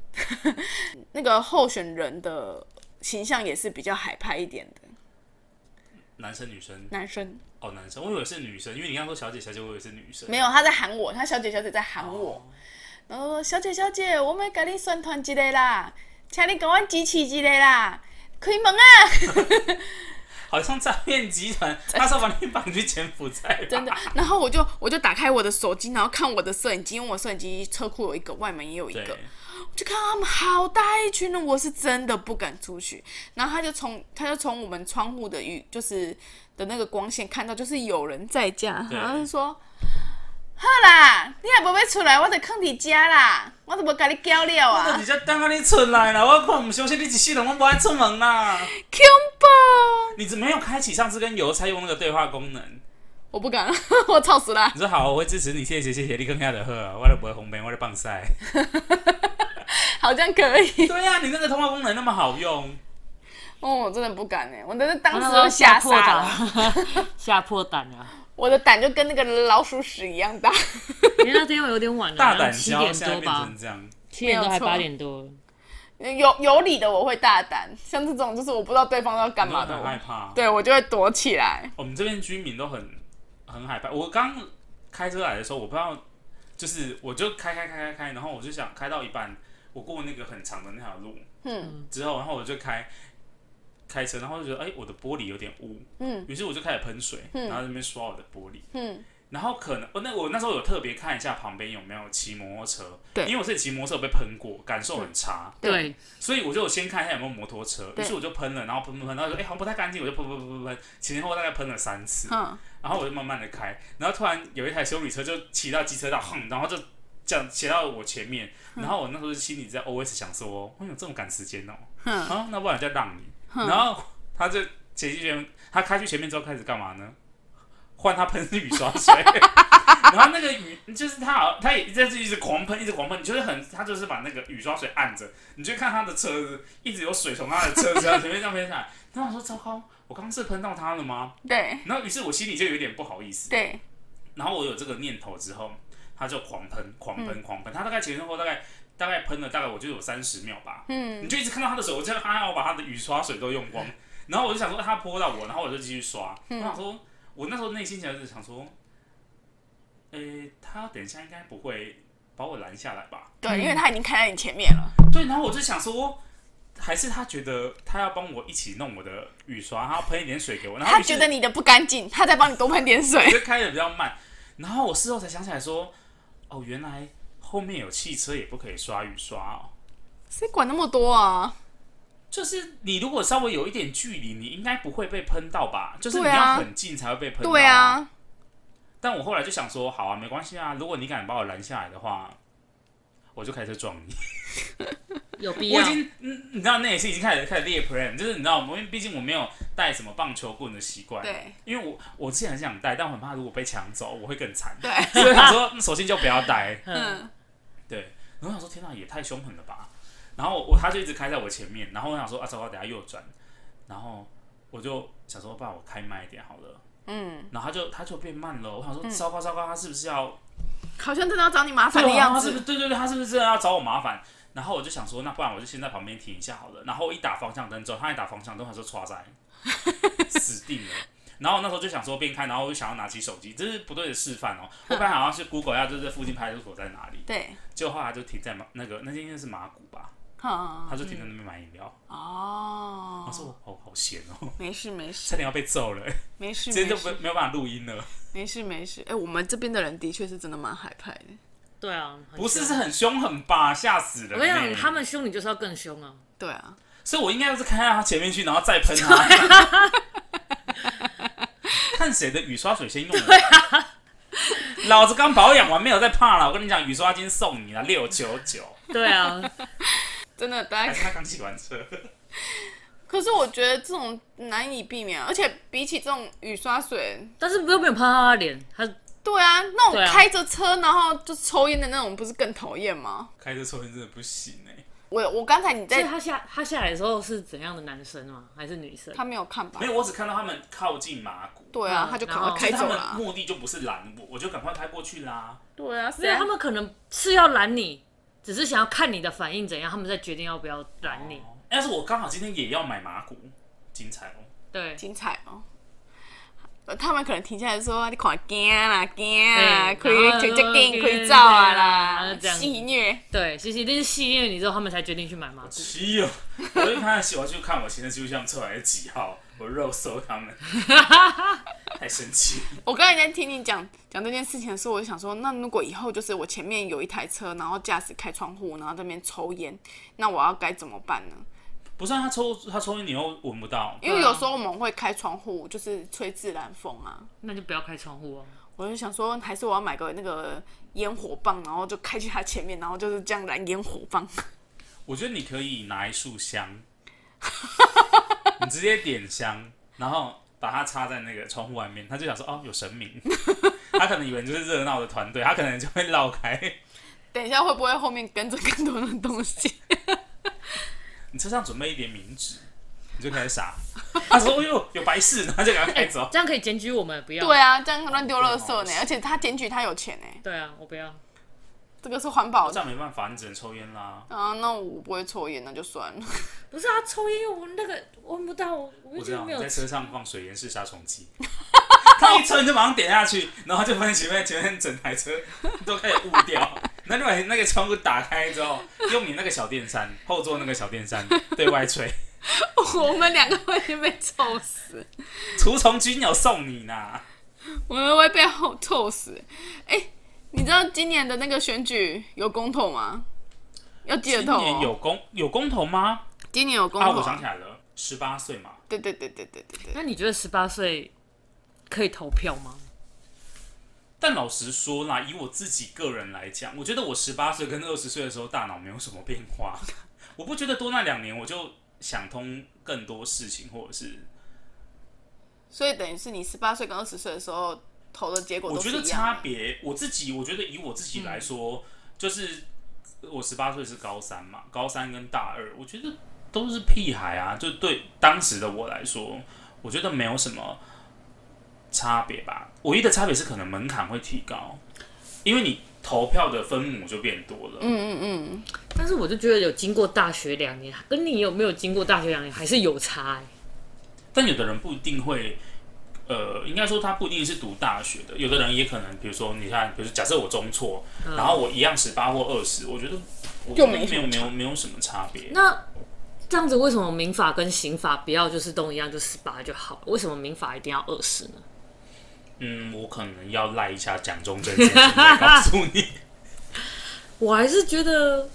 那个候选人的形象也是比较海派一点的。男生女生？男生。哦，男生，我以为是女生，因为你刚刚说小姐小姐，我以为是女生。没有，他在喊我，他小姐小姐在喊我，哦、然后说小姐小姐，我们给你宣传一个啦，请你给我支持一个啦，开门啊！好像诈骗集团，他说把你绑去柬埔寨。真的，然后我就我就打开我的手机，然后看我的摄影机，因为我摄影机车库有一个，外门也有一个。就看到他们好大一群人，我是真的不敢出去。然后他就从他就从我们窗户的雨就是的那个光线看到，就是有人在家，然后就说：“好啦，你也不要出来，我得坑你家啦，我都不跟你交流啊。”我直接等你出来啦，我看唔相信你一世人我不爱出门啦。恐怖！你怎么没有开启上次跟邮差用那个对话功能？我不敢，我操死了。你说好，我会支持你，谢谢谢谢，你更加的喝，我都不会红杯，我在棒赛。好像可以。对呀、啊，你那个通话功能那么好用。哦，我真的不敢哎，我真的当时都吓傻了，吓破胆了。我的胆就跟那个老鼠屎一样大。因 为那天我有点晚了，大胆七点多吧，七点多还八点多。有有理的我会大胆，像这种就是我不知道对方要干嘛的，我害怕。对我就会躲起来。我们这边居民都很很害怕。我刚开车来的时候，我不知道，就是我就开开开开开，然后我就想开到一半。我过那个很长的那条路，嗯，之后，然后我就开开车，然后就觉得，哎、欸，我的玻璃有点污，嗯，于是我就开始喷水，嗯，然后在那边刷我的玻璃，嗯，然后可能，我那我那时候有特别看一下旁边有没有骑摩托车，对，因为我自己骑摩托车有被喷过，感受很差，对，所以我就先看一下有没有摩托车，于是我就喷了，然后喷喷喷，然后说，哎、欸，好像不太干净，我就喷喷喷喷喷，前前后后大概喷了三次，嗯，然后我就慢慢的开，然后突然有一台修理车就骑到机车道，哼，然后就。这样骑到我前面，然后我那时候心里在 OS 想说，哎呦，这么赶时间哦，啊，那不然再让你。然后他就前几前，他开去前面之后开始干嘛呢？换他喷雨刷水，然后那个雨就是他好，他也在这一直狂喷，一直狂喷，你就是很，他就是把那个雨刷水按着，你就看他的车子一直有水从他的车子前面这样喷下来。然后我说糟糕，我刚刚是喷到他了吗？对。然后于是我心里就有点不好意思。对。然后我有这个念头之后。他就狂喷，狂喷，狂喷。他大概前前后后大概大概喷了大概我就有三十秒吧。嗯。你就一直看到他的手，我就他要把他的雨刷水都用光。然后我就想说他泼到我，然后我就继续刷。我想说，我那时候内心其实是想说，诶，他等一下应该不会把我拦下来吧？对，因为他已经开在你前面了。对，然后我就想说，还是他觉得他要帮我一起弄我的雨刷，他要喷一点水给我。然后他觉得你的不干净，他再帮你多喷点水。就开的比较慢。然后我事后才想起来说。哦，原来后面有汽车也不可以刷雨刷哦。谁管那么多啊？就是你如果稍微有一点距离，你应该不会被喷到吧？就是你要很近才会被喷到。对啊。但我后来就想说，好啊，没关系啊。如果你敢把我拦下来的话，我就开车撞你。有必要？我已经，嗯，你知道那也是已经开始开始列 plan，就是你知道，因为毕竟我没有带什么棒球棍的习惯。对。因为我我之前很想带，但我很怕如果被抢走，我会更惨。对。所以想说，索性就不要带。嗯。对。然后我想说，天哪，也太凶狠了吧！然后我他就一直开在我前面，然后我想说，啊，糟糕，等下右转。然后我就想说，爸，我开慢一点好了。嗯。然后他就他就变慢了，我想说，糟糕糟糕，他是不是要？好像真的要找你麻烦的样子。对对对，他是不是真的要找我麻烦？然后我就想说，那不然我就先在旁边停一下好了。然后一打方向灯之后，他一打方向灯，他说“唰在”，死定了。然后那时候就想说边开，然后我就想要拿起手机，这是不对的示范哦。后来好像是 Google 要就是附近派出所在哪里？对。结果后来就停在那个那间应该是马古吧？他就停在那边买饮料。哦。我说我好好闲哦。没事没事。差点要被揍了。没事。今天就没没有办法录音了。没事没事。哎，我们这边的人的确是真的蛮害怕的。对啊，不是是很凶狠吧？吓死人！我跟你讲，他们凶你就是要更凶啊！对啊，所以我应该要是开到他前面去，然后再喷他，看谁的雨刷水先用。对啊，老子刚保养完，没有再怕了。我跟你讲，雨刷精送你了，六九九。对啊，真的，大家他刚洗完车。可是我觉得这种难以避免，而且比起这种雨刷水，但是又没有喷他的脸，他。对啊，那种开着车然后就抽烟的那种，不是更讨厌吗？开着抽烟真的不行哎。我我刚才你在所以他下他下来的时候是怎样的男生吗？还是女生？他没有看吧没？有，我只看到他们靠近马古。对啊，嗯他就赶然后快开他们走了啊。目的就不是拦我，我就赶快开过去啦。对啊，没有，他们可能是要拦你，只是想要看你的反应怎样，他们再决定要不要拦你。哦要是我刚好今天也要买马古，精彩哦。对，精彩哦。呃他们可能停下来说：“你看惊啦，惊啊，以然后直接给你以照啊啦这样戏虐。对，其实这是戏虐你之后，他们才决定去买马古。气哦！我一看戏，我就看我行车记录器出来的几号，我肉搜他们，太生气。我刚才在听你讲讲这件事情的时候，我就想说，那如果以后就是我前面有一台车，然后驾驶开窗户，然后在那边抽烟，那我要该怎么办呢？不是、啊、他抽他抽烟，你又闻不到。因为有时候我们会开窗户，就是吹自然风啊。那就不要开窗户哦。我就想说，还是我要买个那个烟火棒，然后就开去他前面，然后就是这样燃烟火棒。我觉得你可以拿一束香，你直接点香，然后把它插在那个窗户外面，他就想说哦，有神明。他可能以为你就是热闹的团队，他可能就会绕开。等一下会不会后面跟着更多的东西？你车上准备一点冥纸，你就开始撒。他说：“哎呦，有白事！”然后就赶快开走。这样可以检举我们，不要。对啊，这样乱丢垃圾呢，而且他检举他有钱呢，对啊，我不要。这个是环保的这样没办法，你只能抽烟啦。啊。那我不会抽烟，那就算了。不是啊，抽烟我那个闻不到，我我知有在车上放水烟式杀虫剂，他一抽你就马上点下去，然后就发现前面前面整台车都开始雾掉。那就把那个窗户打开之后，用你那个小电扇后座那个小电扇对外吹，我们两个会被臭死，除虫菌有送你呢。我们会被臭臭死。哎、你知道今年的那个选举有公投吗？要记得今投、哦。年有公有公投吗？今年有公投、啊，我想起来了，十八岁嘛。对对对对对对对。那你觉得十八岁可以投票吗？但老实说啦，以我自己个人来讲，我觉得我十八岁跟二十岁的时候大脑没有什么变化。我不觉得多那两年我就想通更多事情，或者是，所以等于是你十八岁跟二十岁的时候投的结果我。觉得差别，我自己我觉得以我自己来说，嗯、就是我十八岁是高三嘛，高三跟大二，我觉得都是屁孩啊。就对当时的我来说，我觉得没有什么。差别吧，唯一的差别是可能门槛会提高，因为你投票的分母就变多了。嗯嗯嗯。但是我就觉得有经过大学两年，跟你有没有经过大学两年还是有差。但有的人不一定会，呃，应该说他不一定是读大学的，有的人也可能，比如说你看，比如说假设我中错，嗯、然后我一样十八或二十，我觉得我觉得没有没有没有，没有什么差别。那这样子为什么民法跟刑法不要就是都一样就十八就好？为什么民法一定要二十呢？嗯，我可能要赖一下蒋中正先生来告诉你。我还是觉得，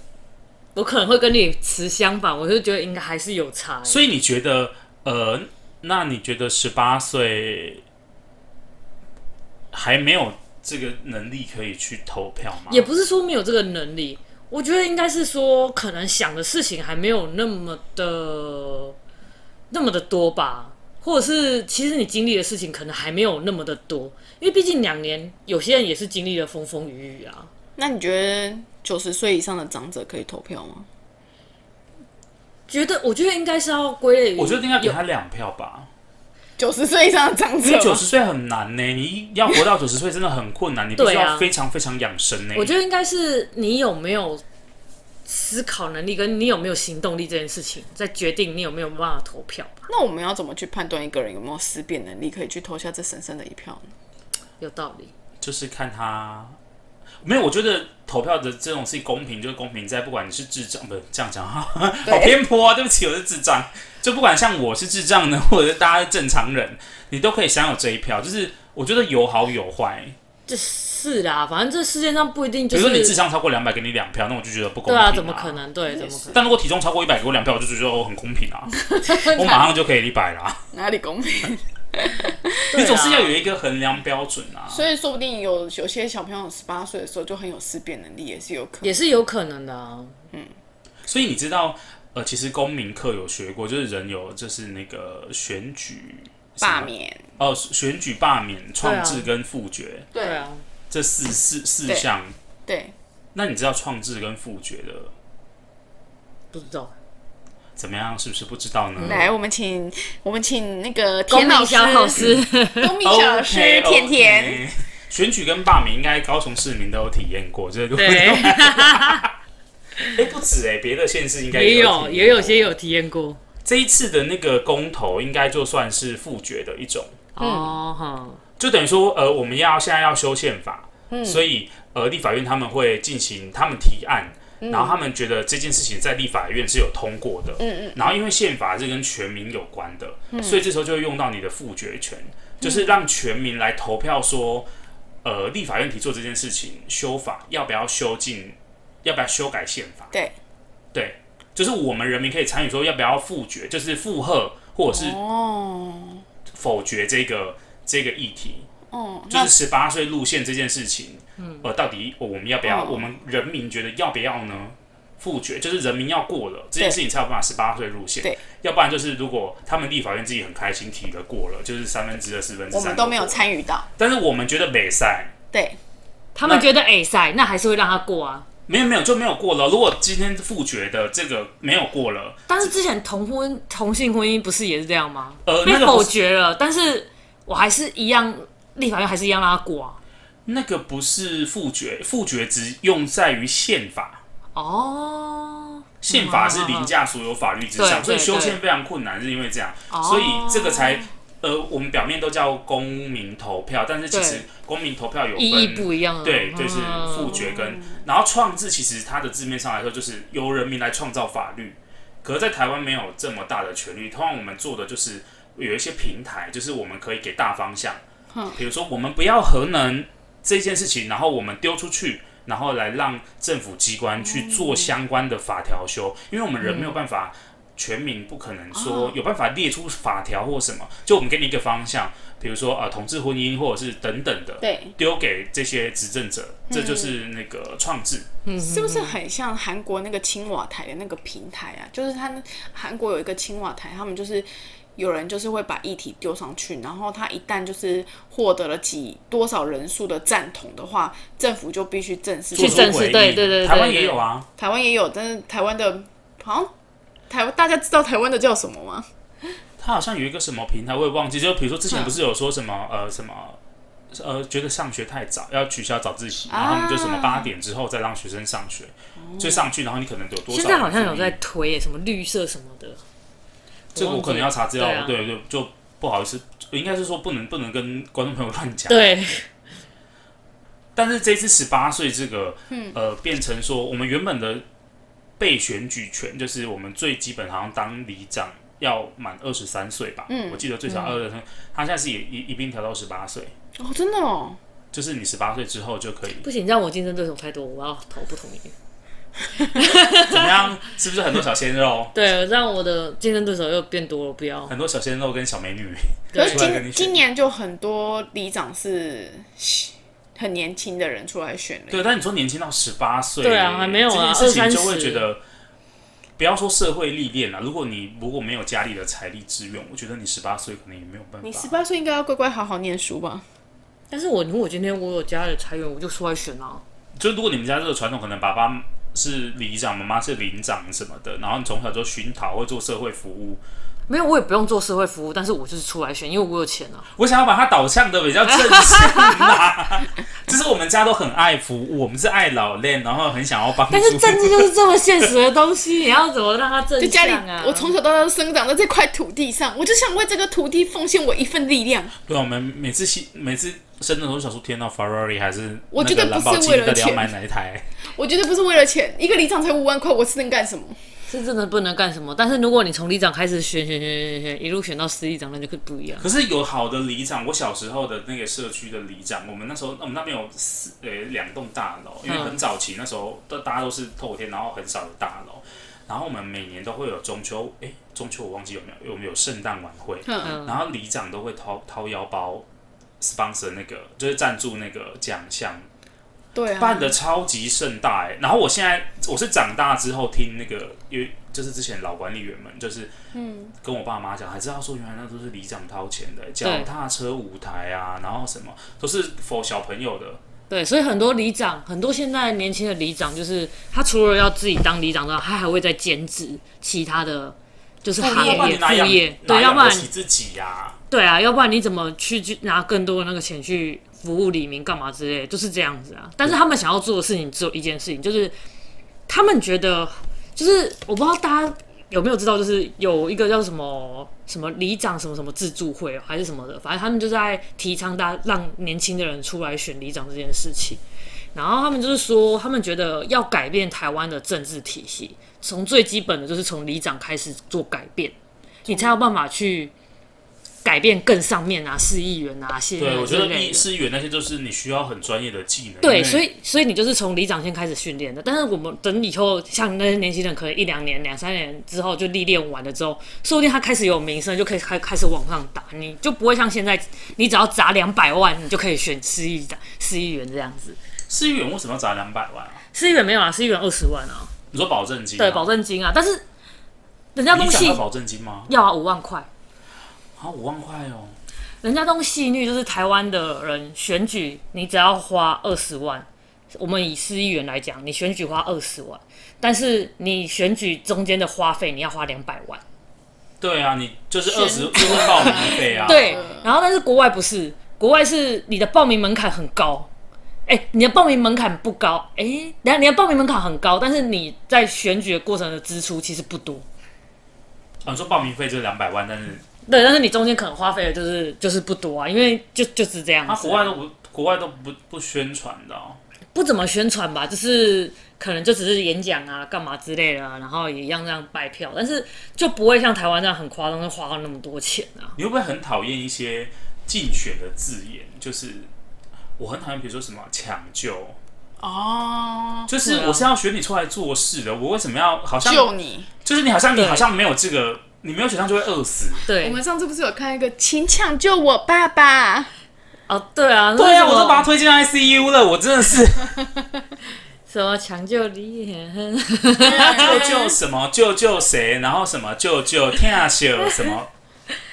我可能会跟你持相反，我就觉得应该还是有差。所以你觉得，呃，那你觉得十八岁还没有这个能力可以去投票吗？也不是说没有这个能力，我觉得应该是说，可能想的事情还没有那么的那么的多吧。或者是，其实你经历的事情可能还没有那么的多，因为毕竟两年，有些人也是经历了风风雨雨啊。那你觉得九十岁以上的长者可以投票吗？觉得，我觉得应该是要归类于，我觉得应该给他两票吧。九十岁以上的长者，九十岁很难呢，你要活到九十岁真的很困难，你必须要非常非常养生呢。我觉得应该是你有没有。思考能力跟你有没有行动力这件事情，在决定你有没有办法投票吧。那我们要怎么去判断一个人有没有思辨能力，可以去投下这神圣的一票呢？有道理，就是看他没有。我觉得投票的这种事情公平，就是公平在不管你是智障，不是这样讲哈，好偏颇啊！对不起，我是智障。就不管像我是智障呢，或者是大家是正常人，你都可以享有这一票。就是我觉得有好有坏。是啦，反正这世界上不一定就是。比如说你智商超过两百，给你两票，那我就觉得不公平啊。对啊，怎么可能？对，怎么可能？但如果体重超过一百，给我两票，我就觉得我很公平啊，我马上就可以一百啦。哪里公平？你总是要有一个衡量标准啊。所以说不定有有些小朋友十八岁的时候就很有思辨能力，也是有可能，也是有可能的啊。嗯。所以你知道，呃，其实公民课有学过，就是人有就是那个选举罢免哦，选举罢免、创制跟复决。对啊。这四四四项，对，那你知道创制跟复决的不知道。怎么样？是不是不知道呢？来，我们请我们请那个田老师，老师，公民小老师 甜甜。选举跟罢免，应该高雄市民都有体验过，这个对。哎、欸，不止哎、欸，别的县市应该也有，也有些有体验过。这一次的那个公投，应该就算是复决的一种哦，嗯、就等于说，呃，我们要现在要修宪法，嗯、所以呃，立法院他们会进行他们提案，嗯、然后他们觉得这件事情在立法院是有通过的，嗯嗯，然后因为宪法是跟全民有关的，嗯、所以这时候就会用到你的复决权，就是让全民来投票说。呃，立法院提出这件事情，修法要不要修进，要不要修改宪法？对，对，就是我们人民可以参与，说要不要复决，就是附和或者是否决这个、哦、这个议题。哦，就是十八岁路线这件事情，嗯，呃，到底我们要不要？哦、我们人民觉得要不要呢？复决就是人民要过了这件事情才有办法十八岁路线，对，要不然就是如果他们立法院自己很开心提了过了，就是三分之二、四分之三，我们都没有参与到。但是我们觉得美赛，对，他们觉得哎赛，那还是会让他过啊。没有没有就没有过了。如果今天复决的这个没有过了，但是之前同婚同性婚姻不是也是这样吗？呃，被否决了，但是我还是一样，立法院还是一样让他过啊。那个不是复决，复决只用在于宪法哦。宪法是凌驾所有法律之上，所以修宪非常困难，是因为这样，所以这个才呃，我们表面都叫公民投票，但是其实公民投票有分意义不一样，对，就是复决跟然后创制，其实它的字面上来说就是由人民来创造法律，可是在台湾没有这么大的权利，通常我们做的就是有一些平台，就是我们可以给大方向，比如说我们不要核能这件事情，然后我们丢出去。然后来让政府机关去做相关的法条修，因为我们人没有办法，全民不可能说有办法列出法条或什么，就我们给你一个方向，比如说呃同志婚姻或者是等等的，对，丢给这些执政者，这就是那个创制，是不是很像韩国那个青瓦台的那个平台啊？就是他韩国有一个青瓦台，他们就是。有人就是会把议题丢上去，然后他一旦就是获得了几多少人数的赞同的话，政府就必须正式去正式。对对对，台湾也有啊，台湾也有，但是台湾的，好像台湾大家知道台湾的叫什么吗？他好像有一个什么平台，我也忘记。就比如说之前不是有说什么、嗯、呃什么呃觉得上学太早要取消早自习，然后他们就什么八点之后再让学生上学，就、啊、上去，然后你可能有多少？现在好像有在推什么绿色什么的。这个我可能要查资料，对，啊、对对，就不好意思，应该是说不能不能跟观众朋友乱讲。对。但是这次十八岁这个，嗯、呃，变成说我们原本的被选举权，就是我们最基本好像当里长要满二十三岁吧？嗯。我记得最少二十三，嗯、他现在是也一一并调到十八岁。哦，真的哦。就是你十八岁之后就可以。不行，这样我竞争对手太多，我要投不同意。怎么样？是不是很多小鲜肉？对，让我的竞争对手又变多了，不要很多小鲜肉跟小美女。可是今今年就很多里长是很年轻的人出来选的。对，但你说年轻到十八岁，对啊，还没有啊，这件事情就会觉得，不要说社会历练了，如果你如果没有家里的财力支援，我觉得你十八岁可能也没有办法。你十八岁应该要乖乖好好念书吧？但是我如果今天我有家里的财源，我就出来选啊。就如果你们家这个传统，可能爸爸。是里长，妈妈是邻长什么的，然后你从小就熏陶会做社会服务。没有，我也不用做社会服务，但是我就是出来选，因为我有钱啊。我想要把它导向的比较正向嘛，就是我们家都很爱服务，我们是爱老练，然后很想要帮助。但是政治就是这么现实的东西，你要怎么让它正向啊？我从小到大都生长在这块土地上，我就想为这个土地奉献我一份力量。对，我们每次每次生的时候，想说天哪，Ferrari 还是我觉得不是为了钱，买哪一台？我觉得不是为了钱，一个里长才五万块，我是能干什么？是真的不能干什么。但是如果你从里长开始选选选选选，一路选到司里长，那就可不一样。可是有好的里长，我小时候的那个社区的里长，我们那时候我们那边有四呃两栋大楼，因为很早期那时候都大家都是透天，然后很少有大楼。然后我们每年都会有中秋，哎，中秋我忘记有没有，有没有圣诞晚会？嗯、然后里长都会掏掏腰包，sponsor 那个就是赞助那个奖项。对啊，办的超级盛大哎，然后我现在我是长大之后听那个，因为就是之前老管理员们就是，嗯，跟我爸妈讲，才知道说原来那都是里长掏钱的，脚踏车舞台啊，然后什么都是 for 小朋友的，对，所以很多里长，很多现在年轻的里长，就是他除了要自己当里长之外，他还会再兼职其他的，就是行业副业。对，要不然自己呀、啊。对啊，要不然你怎么去去拿更多的那个钱去服务李明干嘛之类，就是这样子啊。但是他们想要做的事情只有一件事情，就是他们觉得，就是我不知道大家有没有知道，就是有一个叫什么什么里长什么什么自助会还是什么的，反正他们就在提倡大家让年轻的人出来选里长这件事情。然后他们就是说，他们觉得要改变台湾的政治体系，从最基本的就是从里长开始做改变，你才有办法去。改变更上面啊，市议员啊，县对，我觉得市议员那些就是你需要很专业的技能。对，所以所以你就是从里长先开始训练的。但是我们等以后，像那些年轻人，可能一两年、两三年之后就历练完了之后，说不定他开始有名声，就可以开开始往上打。你就不会像现在，你只要砸两百万，你就可以选市议长、市议员这样子。市议员为什么要砸两百万啊？市议员没有啊，市议员二十万啊。你说保证金？对，保证金啊。但是人家东西要保证金吗？要啊，五万块。好，五万块哦。人家东细腻，就是台湾的人选举，你只要花二十万。我们以市议员来讲，你选举花二十万，但是你选举中间的花费，你要花两百万。对啊，你就是二十就是报名费啊。对，然后但是国外不是，国外是你的报名门槛很高。哎、欸，你的报名门槛不高，哎、欸，然后你的报名门槛很高，但是你在选举的过程的支出其实不多。啊，你说报名费就是两百万，但是。对，但是你中间可能花费的就是就是不多啊，因为就就是这样子。他、啊、国外都不国外都不不宣传的、哦，不怎么宣传吧，就是可能就只是演讲啊、干嘛之类的、啊，然后也一样这样拜票，但是就不会像台湾这样很夸张，就花了那么多钱啊。你会不会很讨厌一些竞选的字眼？就是我很讨厌，比如说什么抢救哦，就是我是要选你出来做事的，我为什么要好像救你？就是你好像你好像没有这个。你没有选上就会饿死。对，我们上次不是有看一个，请抢救我爸爸。哦，对啊，对啊，我都把他推进 ICU 了，我真的是。什么抢救你？救救什么？救救谁？然后什么？救救天啊！秀什么？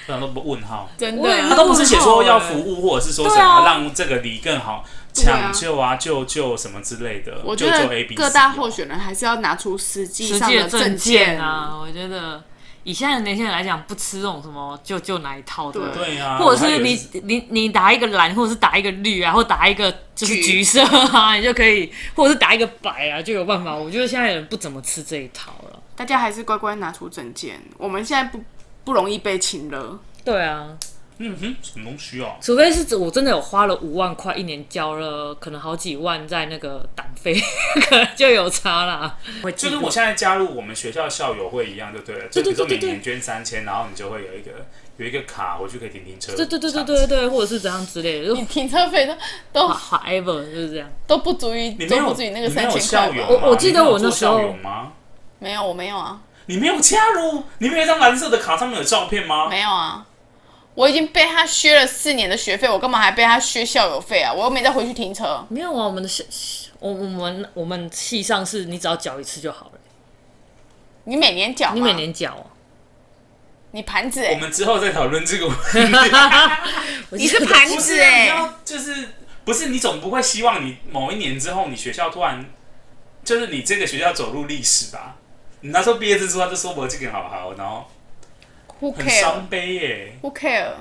不然都不问号。真的，他都不是写说要服务，或者是说什么让这个里更好，抢救啊，救救什么之类的。我觉得各大候选人还是要拿出实际上的证件啊，我觉得。以现在的年轻人来讲，不吃这种什么就就哪一套的，对啊，或者是你你你打一个蓝，或者是打一个绿啊，或打一个就是橘色啊，你就可以，或者是打一个白啊，就有办法。我觉得现在人不怎么吃这一套了，大家还是乖乖拿出证件。我们现在不不容易被请了，对啊。嗯哼，什么东西啊？除非是我真的有花了五万块，一年交了可能好几万在那个党费，可能就有差啦。就跟我现在加入我们学校校友会一样，就对了。就比如说每年捐三千，然后你就会有一个有一个卡，回去可以停停车。对对对对对对，或者是怎样之类的。你停车费都 都 however 就是这样，都不足以，都不足以那个三千块。我我记得我那时候没有，我没有啊。你没有加入？你没有一张蓝色的卡，上面有照片吗？没有啊。我已经被他削了四年的学费，我干嘛还被他削校友费啊？我又没再回去停车。没有啊，我们的系，我我们我们系上是你只要缴一次就好了。你每年缴？你每年缴啊？你盘子、欸？我们之后再讨论这个问题。你是盘子哎、欸，就是不是你总不会希望你某一年之后你学校突然就是你这个学校走入历史吧？你那时候毕业证书他就说我这个好好，然后。Who care? 很伤悲耶。Who care?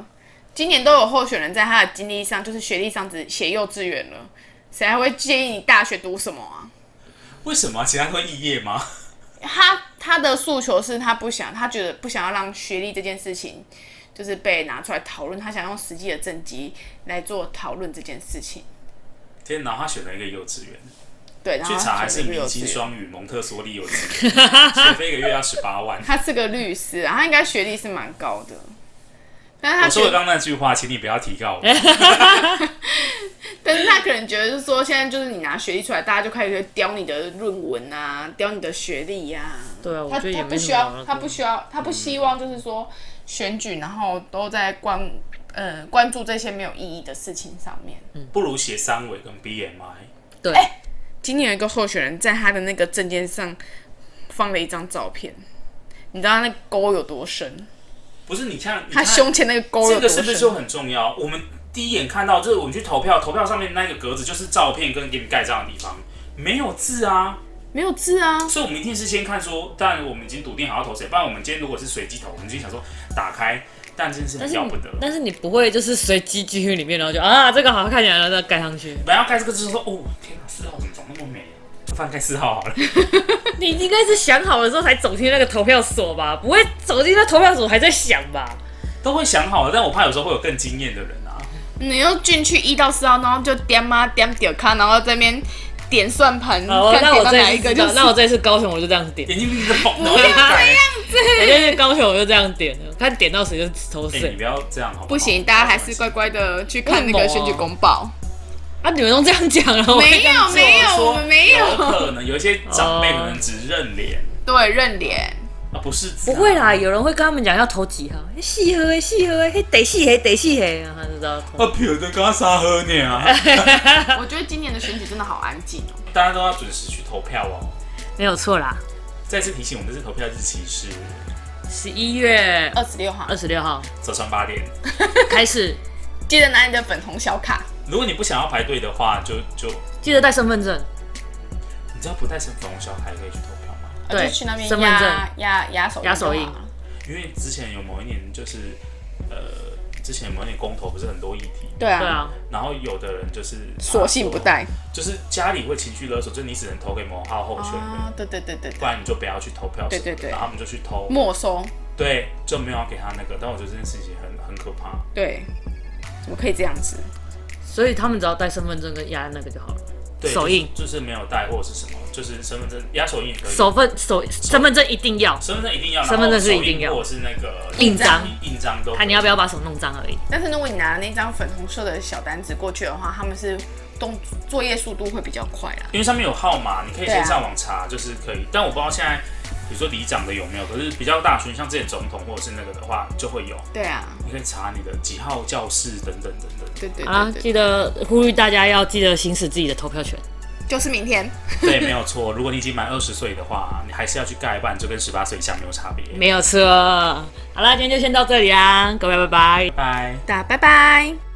今年都有候选人在他的经历上，就是学历上只写幼稚园了，谁还会介意你大学读什么啊？为什么？其他会肄业吗？他他的诉求是他不想，他觉得不想要让学历这件事情就是被拿出来讨论，他想用实际的政绩来做讨论这件事情。天哪，他选了一个幼稚园。对，去查还是明星双语蒙特梭利幼稚园，学费一个月要十八万。他是个律师啊，他应该学历是蛮高的。但是他我说的刚那句话，请你不要提告我。但是他可能觉得，就是说，现在就是你拿学历出来，大家就开始雕你的论文啊，雕你的学历呀、啊。对啊，我觉得也他他不需要，他不需要，他不希望，就是说选举，然后都在关呃关注这些没有意义的事情上面。嗯，不如写三围跟 BMI。对。欸今年有一个候选人在他的那个证件上放了一张照片，你知道那沟有多深？不是，你看，他胸前那个沟，这个是不是就很重要？我们第一眼看到，就是我们去投票，投票上面那个格子就是照片跟给你盖章的地方，没有字啊，没有字啊，所以我们一定是先看说，当然我们已经笃定好要投谁，不然我们今天如果是随机投，我们就想说打开，但真是要不得但。但是你不会就是随机进去里面，然后就啊这个好看起来了，再盖上去。本来要盖这个字说，哦天哪，四号怎么长那么美啊？放盖四号好了。你应该是想好了之后才走进那个投票所吧？不会走进那投票所还在想吧？都会想好了，但我怕有时候会有更惊艳的人啊。你要进去一到四号，然后就点嘛点点看，然后在那边点算盘。哦，那我这一个就是，那我这次高雄我就这样子点。眼睛一直放，不要这样子。我这次高雄我就这样点，看点到谁就投谁。你不要这样好不好？不行，大家还是乖乖的去看那个选举公报。啊，你们都这样讲了，没有没有，我们没有。有可能有一些长辈可能只认脸，对，认脸。啊，不是，不会啦，有人会跟他们讲要投几号，四盒诶，四盒诶，得四盒，得四号，他知道。啊，票在刚三盒呢啊！我觉得今年的选举真的好安静哦，大家都要准时去投票哦。没有错啦。再次提醒，我们这次投票日期是十一月二十六号，二十六号早上八点 开始。记得拿你的粉红小卡。如果你不想要排队的话，就就记得带身份证。你知道不带身粉红小卡也可以去投？对，就去那边压压压手压手印。因为之前有某一年，就是呃，之前某一年公投不是很多议题，对啊，然后有的人就是索性不带，就是家里会情绪勒索，就是你只能投给某号候选人，对对对对，不然你就不要去投票，对对对，然后他们就去投没收，对，就没有要给他那个，但我觉得这件事情很很可怕，对，怎么可以这样子？所以他们只要带身份证跟压那个就好了。对手印就是、就是没有带或者是什么，就是身份证压手印也可以。手份手身份证一定要，身份证一定要，身份证是一定要，或者是那个印章，印章都。看你要不要把手弄脏而已。但是如果你拿那张粉红色的小单子过去的话，他们是动作业速度会比较快啦，因为上面有号码，你可以先上网查，就是可以。但我不知道现在。比如说里长的有没有？可是比较大群，像之前总统或者是那个的话，就会有。对啊，你可以查你的几号教室等等等等。对对，啊，记得呼吁大家要记得行使自己的投票权，就是明天。对，没有错。如果你已经满二十岁的话，你还是要去盖办，就跟十八岁以下没有差别。没有错。好啦，今天就先到这里啦，各位拜拜。拜。大家拜拜。